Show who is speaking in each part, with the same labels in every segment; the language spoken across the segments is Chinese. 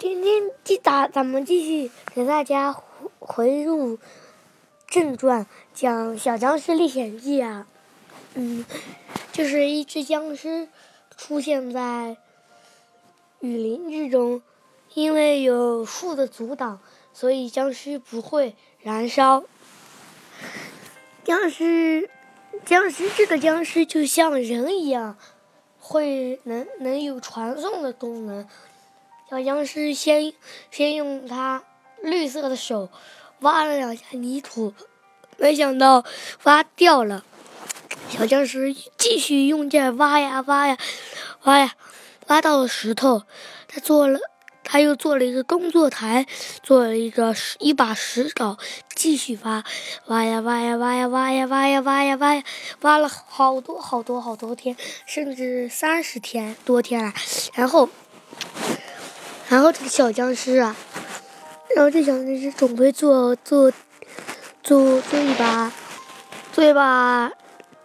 Speaker 1: 今天继打，咱们继续给大家回入正传，讲《小僵尸历险记》啊。嗯，就是一只僵尸出现在雨林之中，因为有树的阻挡，所以僵尸不会燃烧。僵尸，僵尸这个僵尸就像人一样，会能能有传送的功能。小僵尸先先用他绿色的手挖了两下泥土，没想到挖掉了。小僵尸继续用劲挖呀挖呀挖呀，挖到了石头。他做了，他又做了一个工作台，做了一个一把石镐，继续挖，挖呀挖呀挖呀挖呀挖呀挖呀挖呀，挖了好多好多好多天，甚至三十天多天了。然后。然后这个小僵尸啊，然后这小僵尸准备做做做做一把做一把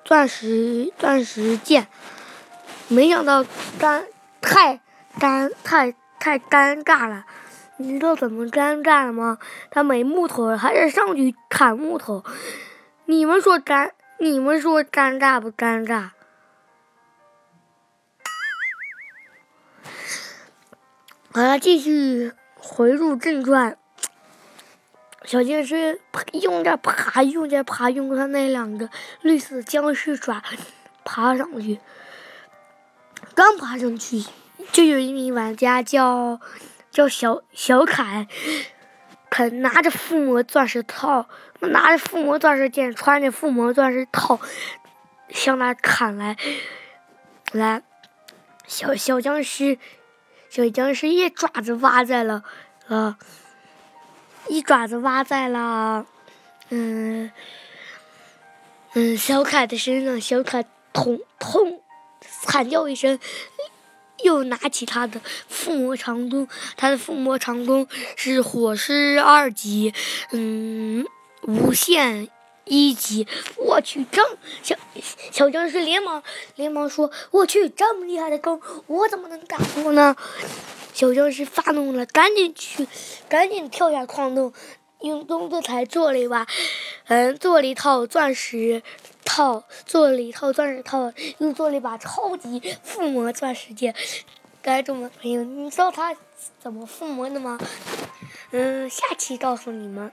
Speaker 1: 钻石钻石剑，没想到尴太尴太太尴尬了，你知道怎么尴尬了吗？他没木头，还得上去砍木头。你们说尴你们说尴尬不尴尬？继续回入正传。小僵尸用着爬，用着爬，用他那两个绿色僵尸爪爬上去。刚爬上去，就有一名玩家叫叫小小凯，肯拿着附魔钻石套，拿着附魔钻石剑，穿着附魔钻石套，向他砍来。来，小小僵尸。小僵尸一爪子挖在了，呃，一爪子挖在了，嗯，嗯，小凯的身上。小凯痛痛惨叫一声，又拿起他的附魔长弓。他的附魔长弓是火狮二级，嗯，无限。一级，我去，这么小小僵尸连忙连忙说：“我去，这么厉害的弓，我怎么能打过呢？”小僵尸发怒了，赶紧去，赶紧跳下矿洞，用工作台做了一把，嗯，做了一套钻石套，做了一套钻石套，又做了一把超级附魔钻石剑。观众们朋友，你知道他怎么附魔的吗？嗯，下期告诉你们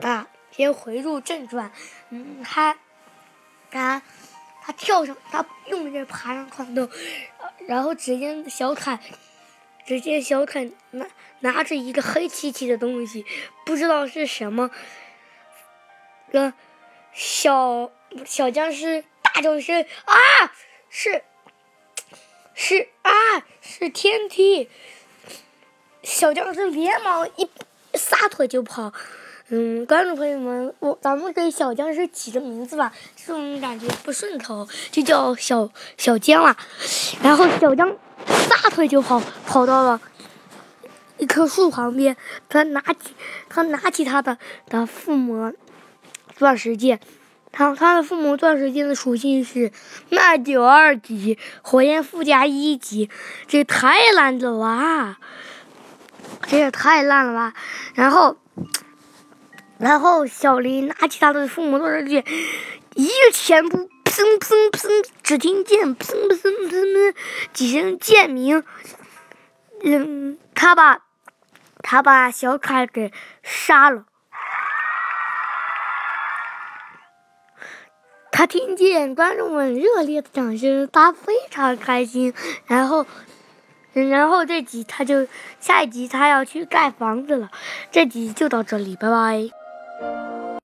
Speaker 1: 啊。先回入正传，嗯，他，他，他跳上，他用力爬上矿洞，然后只见小凯，只见小凯拿拿着一个黑漆漆的东西，不知道是什么，小小僵尸大叫一声啊，是，是啊，是天梯，小僵尸连忙一撒腿就跑。嗯，观众朋友们，我咱们给小僵尸起个名字吧，这种感觉不顺口，就叫小小僵了。然后小僵撒腿就跑，跑到了一棵树旁边，他拿起他拿起他的的附魔钻石剑，他他的附魔钻石剑的属性是耐久二级，火焰附加一级，这也太烂了吧！这也太烂了吧！然后。然后小林拿起他的附魔钻石剑，一个前扑，砰砰砰，只听见砰砰砰砰几声剑鸣。嗯，他把，他把小凯给杀了。他听见观众们热烈的掌声，他非常开心。然后，然后这集他就下一集他要去盖房子了。这集就到这里，拜拜。Thank you.